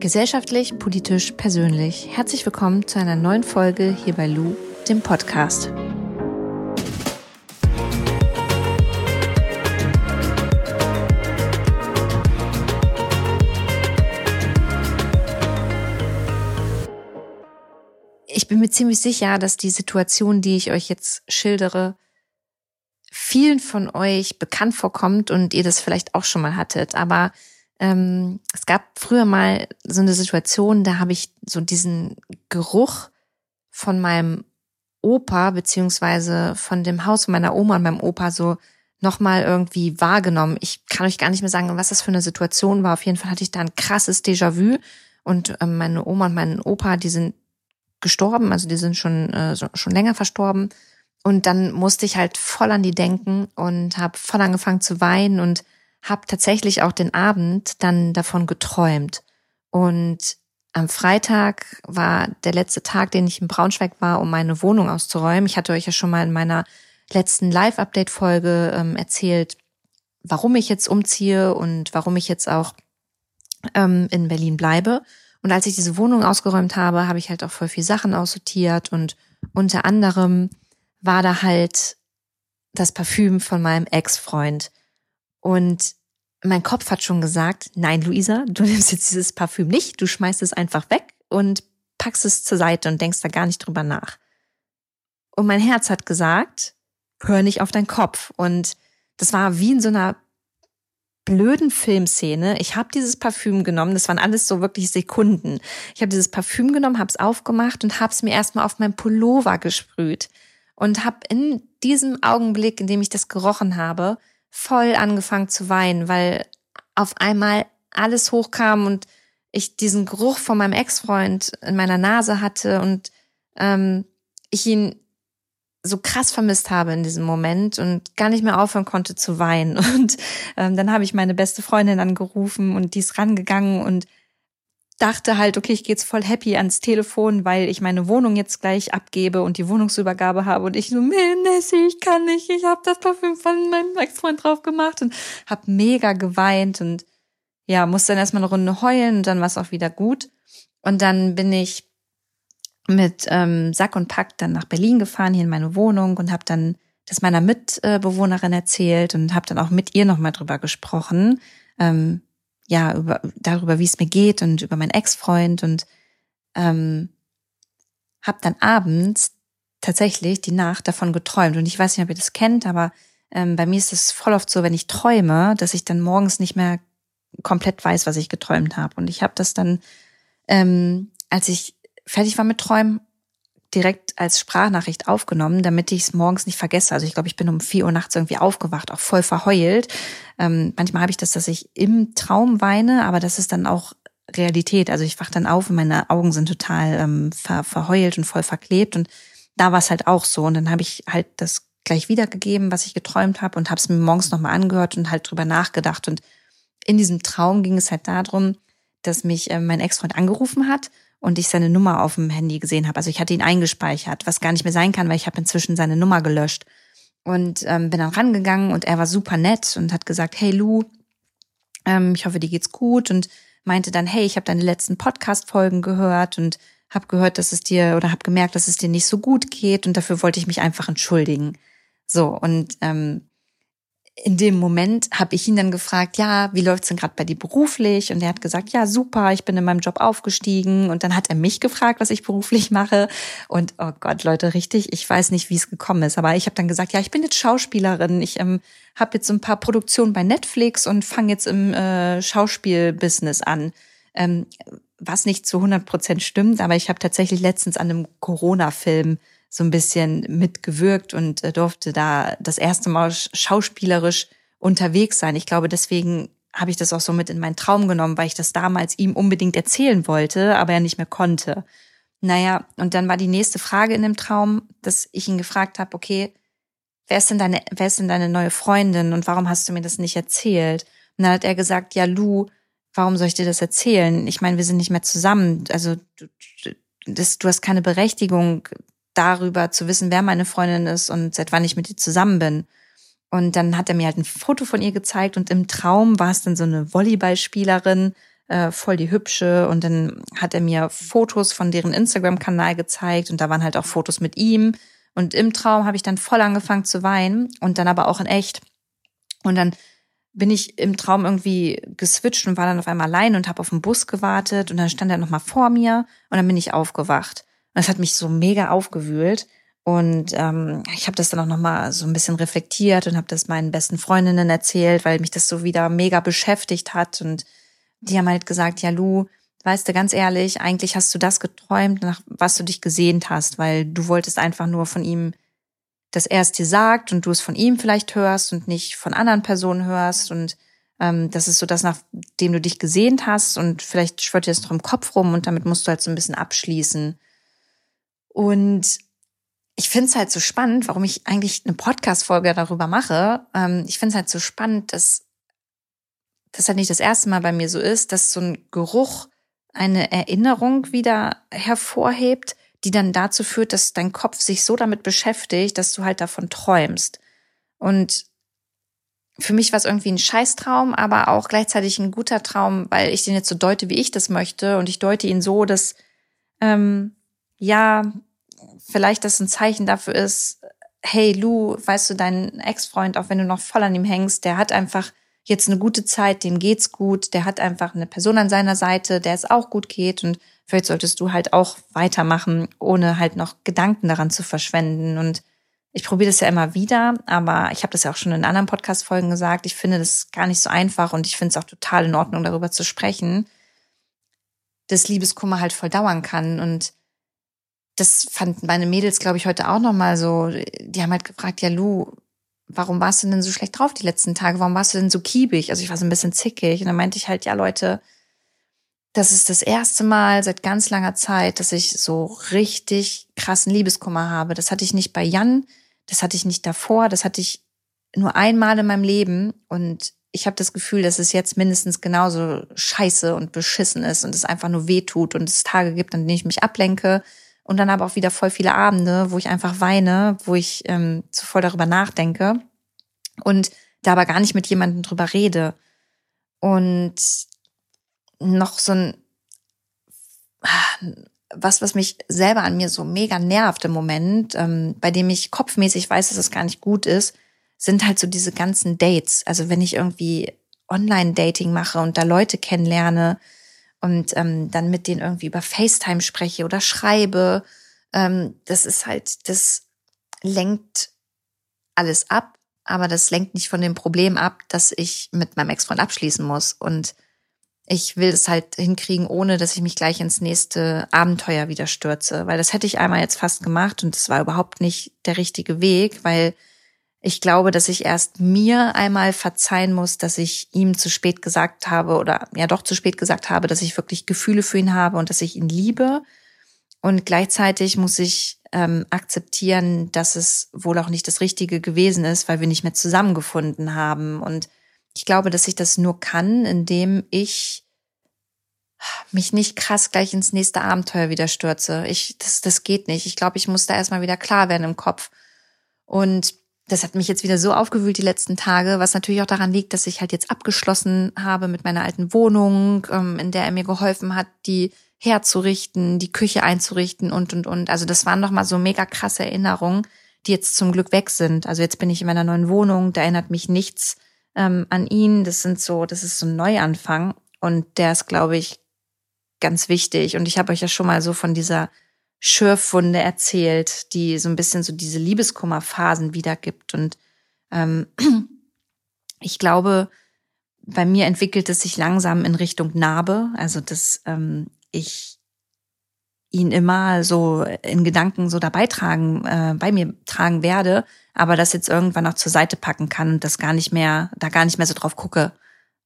Gesellschaftlich, politisch, persönlich. Herzlich willkommen zu einer neuen Folge hier bei Lou, dem Podcast. Ich bin mir ziemlich sicher, dass die Situation, die ich euch jetzt schildere, vielen von euch bekannt vorkommt und ihr das vielleicht auch schon mal hattet. Aber ähm, es gab früher mal so eine Situation, da habe ich so diesen Geruch von meinem Opa beziehungsweise von dem Haus meiner Oma und meinem Opa so nochmal irgendwie wahrgenommen. Ich kann euch gar nicht mehr sagen, was das für eine Situation war. Auf jeden Fall hatte ich da ein krasses Déjà-vu und ähm, meine Oma und mein Opa, die sind gestorben, also die sind schon äh, schon länger verstorben. Und dann musste ich halt voll an die denken und habe voll angefangen zu weinen und habe tatsächlich auch den Abend dann davon geträumt. Und am Freitag war der letzte Tag, den ich in Braunschweig war, um meine Wohnung auszuräumen. Ich hatte euch ja schon mal in meiner letzten Live-Update-Folge ähm, erzählt, warum ich jetzt umziehe und warum ich jetzt auch ähm, in Berlin bleibe. Und als ich diese Wohnung ausgeräumt habe, habe ich halt auch voll viel Sachen aussortiert und unter anderem war da halt das Parfüm von meinem Ex-Freund. Und mein Kopf hat schon gesagt, nein, Luisa, du nimmst jetzt dieses Parfüm nicht, du schmeißt es einfach weg und packst es zur Seite und denkst da gar nicht drüber nach. Und mein Herz hat gesagt, hör nicht auf deinen Kopf. Und das war wie in so einer blöden Filmszene. Ich habe dieses Parfüm genommen, das waren alles so wirklich Sekunden. Ich habe dieses Parfüm genommen, habe es aufgemacht und habe es mir erstmal auf mein Pullover gesprüht und habe in diesem Augenblick, in dem ich das gerochen habe, voll angefangen zu weinen, weil auf einmal alles hochkam und ich diesen Geruch von meinem Ex-Freund in meiner Nase hatte und ähm, ich ihn so krass vermisst habe in diesem Moment und gar nicht mehr aufhören konnte zu weinen. Und ähm, dann habe ich meine beste Freundin angerufen und die ist rangegangen und dachte halt, okay, ich gehe jetzt voll happy ans Telefon, weil ich meine Wohnung jetzt gleich abgebe und die Wohnungsübergabe habe und ich so, Nessie, ich kann nicht, ich habe das Parfüm von meinem Ex-Freund drauf gemacht und habe mega geweint und ja, musste dann erstmal eine Runde heulen und dann war es auch wieder gut. Und dann bin ich mit ähm, Sack und Pack dann nach Berlin gefahren, hier in meine Wohnung und habe dann das meiner Mitbewohnerin erzählt und habe dann auch mit ihr nochmal drüber gesprochen. Ähm, ja, über, darüber, wie es mir geht und über meinen Ex-Freund und ähm, habe dann abends tatsächlich die Nacht davon geträumt. Und ich weiß nicht, ob ihr das kennt, aber ähm, bei mir ist es voll oft so, wenn ich träume, dass ich dann morgens nicht mehr komplett weiß, was ich geträumt habe. Und ich habe das dann, ähm, als ich fertig war mit Träumen, direkt als Sprachnachricht aufgenommen, damit ich es morgens nicht vergesse. Also ich glaube, ich bin um vier Uhr nachts irgendwie aufgewacht, auch voll verheult. Ähm, manchmal habe ich das, dass ich im Traum weine, aber das ist dann auch Realität. Also ich wach dann auf und meine Augen sind total ähm, ver verheult und voll verklebt. Und da war es halt auch so. Und dann habe ich halt das gleich wiedergegeben, was ich geträumt habe und habe es mir morgens nochmal angehört und halt drüber nachgedacht. Und in diesem Traum ging es halt darum, dass mich äh, mein Ex-Freund angerufen hat und ich seine Nummer auf dem Handy gesehen habe. Also ich hatte ihn eingespeichert, was gar nicht mehr sein kann, weil ich habe inzwischen seine Nummer gelöscht. Und ähm, bin dann rangegangen und er war super nett und hat gesagt, hey Lou, ähm, ich hoffe, dir geht's gut und meinte dann, hey, ich habe deine letzten Podcast-Folgen gehört und habe gehört, dass es dir oder habe gemerkt, dass es dir nicht so gut geht und dafür wollte ich mich einfach entschuldigen. So und ähm, in dem Moment habe ich ihn dann gefragt, ja, wie läuft's denn gerade bei dir beruflich? Und er hat gesagt, ja, super, ich bin in meinem Job aufgestiegen. Und dann hat er mich gefragt, was ich beruflich mache. Und oh Gott, Leute, richtig, ich weiß nicht, wie es gekommen ist. Aber ich habe dann gesagt, ja, ich bin jetzt Schauspielerin. Ich ähm, habe jetzt ein paar Produktionen bei Netflix und fange jetzt im äh, Schauspielbusiness an. Ähm, was nicht zu 100 Prozent stimmt, aber ich habe tatsächlich letztens an einem Corona-Film so ein bisschen mitgewirkt und äh, durfte da das erste Mal schauspielerisch unterwegs sein. Ich glaube, deswegen habe ich das auch so mit in meinen Traum genommen, weil ich das damals ihm unbedingt erzählen wollte, aber er nicht mehr konnte. Naja, und dann war die nächste Frage in dem Traum, dass ich ihn gefragt habe, okay, wer ist denn deine, wer ist denn deine neue Freundin und warum hast du mir das nicht erzählt? Und dann hat er gesagt, ja, Lu, warum soll ich dir das erzählen? Ich meine, wir sind nicht mehr zusammen. Also du, das, du hast keine Berechtigung, darüber zu wissen, wer meine Freundin ist und seit wann ich mit ihr zusammen bin. Und dann hat er mir halt ein Foto von ihr gezeigt und im Traum war es dann so eine Volleyballspielerin, äh, voll die hübsche. Und dann hat er mir Fotos von deren Instagram-Kanal gezeigt und da waren halt auch Fotos mit ihm. Und im Traum habe ich dann voll angefangen zu weinen und dann aber auch in echt. Und dann bin ich im Traum irgendwie geswitcht und war dann auf einmal allein und habe auf den Bus gewartet und dann stand er nochmal vor mir und dann bin ich aufgewacht. Das hat mich so mega aufgewühlt. Und ähm, ich habe das dann auch nochmal so ein bisschen reflektiert und habe das meinen besten Freundinnen erzählt, weil mich das so wieder mega beschäftigt hat. Und die haben halt gesagt, ja, Lu, weißt du, ganz ehrlich, eigentlich hast du das geträumt, nach was du dich gesehnt hast, weil du wolltest einfach nur von ihm, dass er es dir sagt und du es von ihm vielleicht hörst und nicht von anderen Personen hörst. Und ähm, das ist so das, nachdem du dich gesehnt hast und vielleicht schwört dir das noch im Kopf rum und damit musst du halt so ein bisschen abschließen. Und ich finde es halt so spannend, warum ich eigentlich eine Podcast-Folge darüber mache. Ähm, ich finde es halt so spannend, dass das halt nicht das erste Mal bei mir so ist, dass so ein Geruch eine Erinnerung wieder hervorhebt, die dann dazu führt, dass dein Kopf sich so damit beschäftigt, dass du halt davon träumst. Und für mich war es irgendwie ein Scheißtraum, aber auch gleichzeitig ein guter Traum, weil ich den jetzt so deute, wie ich das möchte. Und ich deute ihn so, dass ähm, ja, vielleicht das ein Zeichen dafür ist, hey Lou, weißt du, dein Ex-Freund, auch wenn du noch voll an ihm hängst, der hat einfach jetzt eine gute Zeit, dem geht's gut, der hat einfach eine Person an seiner Seite, der es auch gut geht und vielleicht solltest du halt auch weitermachen, ohne halt noch Gedanken daran zu verschwenden und ich probiere das ja immer wieder, aber ich habe das ja auch schon in anderen Podcast-Folgen gesagt. Ich finde das gar nicht so einfach und ich finde es auch total in Ordnung, darüber zu sprechen, dass Liebeskummer halt voll dauern kann. Und das fanden meine Mädels, glaube ich, heute auch nochmal so. Die haben halt gefragt, ja, Lu, warum warst du denn so schlecht drauf die letzten Tage? Warum warst du denn so kiebig? Also ich war so ein bisschen zickig. Und dann meinte ich halt, ja, Leute, das ist das erste Mal seit ganz langer Zeit, dass ich so richtig krassen Liebeskummer habe. Das hatte ich nicht bei Jan, das hatte ich nicht davor, das hatte ich nur einmal in meinem Leben. Und ich habe das Gefühl, dass es jetzt mindestens genauso scheiße und beschissen ist und es einfach nur weh tut und es Tage gibt, an denen ich mich ablenke und dann aber auch wieder voll viele Abende, wo ich einfach weine, wo ich ähm, so voll darüber nachdenke und da aber gar nicht mit jemandem drüber rede. Und noch so ein, was, was mich selber an mir so mega nervt im Moment, ähm, bei dem ich kopfmäßig weiß, dass es gar nicht gut ist, sind halt so diese ganzen Dates. Also wenn ich irgendwie Online-Dating mache und da Leute kennenlerne, und ähm, dann mit denen irgendwie über FaceTime spreche oder schreibe. Ähm, das ist halt, das lenkt alles ab, aber das lenkt nicht von dem Problem ab, dass ich mit meinem Ex-Freund abschließen muss. Und ich will es halt hinkriegen, ohne dass ich mich gleich ins nächste Abenteuer wieder stürze. Weil das hätte ich einmal jetzt fast gemacht und das war überhaupt nicht der richtige Weg, weil ich glaube, dass ich erst mir einmal verzeihen muss, dass ich ihm zu spät gesagt habe oder ja doch zu spät gesagt habe, dass ich wirklich Gefühle für ihn habe und dass ich ihn liebe. Und gleichzeitig muss ich ähm, akzeptieren, dass es wohl auch nicht das Richtige gewesen ist, weil wir nicht mehr zusammengefunden haben. Und ich glaube, dass ich das nur kann, indem ich mich nicht krass gleich ins nächste Abenteuer wieder stürze. Ich, das, das geht nicht. Ich glaube, ich muss da erstmal wieder klar werden im Kopf. Und das hat mich jetzt wieder so aufgewühlt die letzten Tage, was natürlich auch daran liegt, dass ich halt jetzt abgeschlossen habe mit meiner alten Wohnung, ähm, in der er mir geholfen hat, die herzurichten, die Küche einzurichten und und und. Also das waren noch mal so mega krasse Erinnerungen, die jetzt zum Glück weg sind. Also jetzt bin ich in meiner neuen Wohnung, da erinnert mich nichts ähm, an ihn. Das sind so, das ist so ein Neuanfang und der ist, glaube ich, ganz wichtig. Und ich habe euch ja schon mal so von dieser Schürfwunde erzählt, die so ein bisschen so diese Liebeskummerphasen wiedergibt. Und ähm, ich glaube, bei mir entwickelt es sich langsam in Richtung Narbe, also dass ähm, ich ihn immer so in Gedanken so dabei tragen, äh, bei mir tragen werde, aber das jetzt irgendwann auch zur Seite packen kann und das gar nicht mehr, da gar nicht mehr so drauf gucke.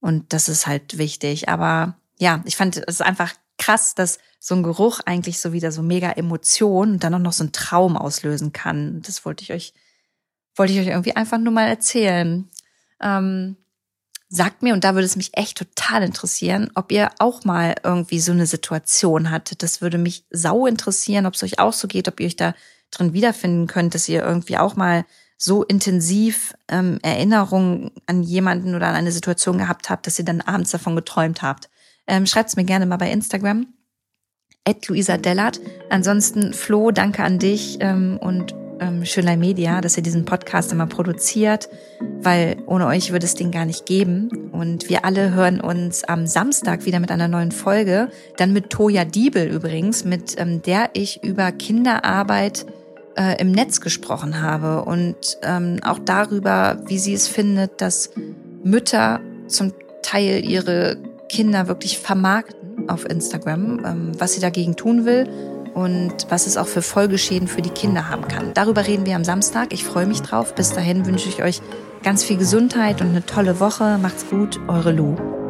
Und das ist halt wichtig. Aber ja, ich fand es einfach krass, dass so ein Geruch eigentlich so wieder so mega Emotion und dann auch noch so ein Traum auslösen kann. Das wollte ich euch, wollte ich euch irgendwie einfach nur mal erzählen. Ähm, sagt mir, und da würde es mich echt total interessieren, ob ihr auch mal irgendwie so eine Situation hattet. Das würde mich sau interessieren, ob es euch auch so geht, ob ihr euch da drin wiederfinden könnt, dass ihr irgendwie auch mal so intensiv ähm, Erinnerungen an jemanden oder an eine Situation gehabt habt, dass ihr dann abends davon geträumt habt. Ähm, Schreibt's mir gerne mal bei Instagram. At Luisa Dellert. Ansonsten, Flo, danke an dich ähm, und ähm, Schönlein Media, dass ihr diesen Podcast immer produziert, weil ohne euch würde es den gar nicht geben. Und wir alle hören uns am Samstag wieder mit einer neuen Folge, dann mit Toja Diebel übrigens, mit ähm, der ich über Kinderarbeit äh, im Netz gesprochen habe und ähm, auch darüber, wie sie es findet, dass Mütter zum Teil ihre Kinder wirklich vermarkten auf Instagram, ähm, was sie dagegen tun will und was es auch für Folgeschäden für die Kinder haben kann. Darüber reden wir am Samstag. Ich freue mich drauf. Bis dahin wünsche ich euch ganz viel Gesundheit und eine tolle Woche. Macht's gut, eure Lu.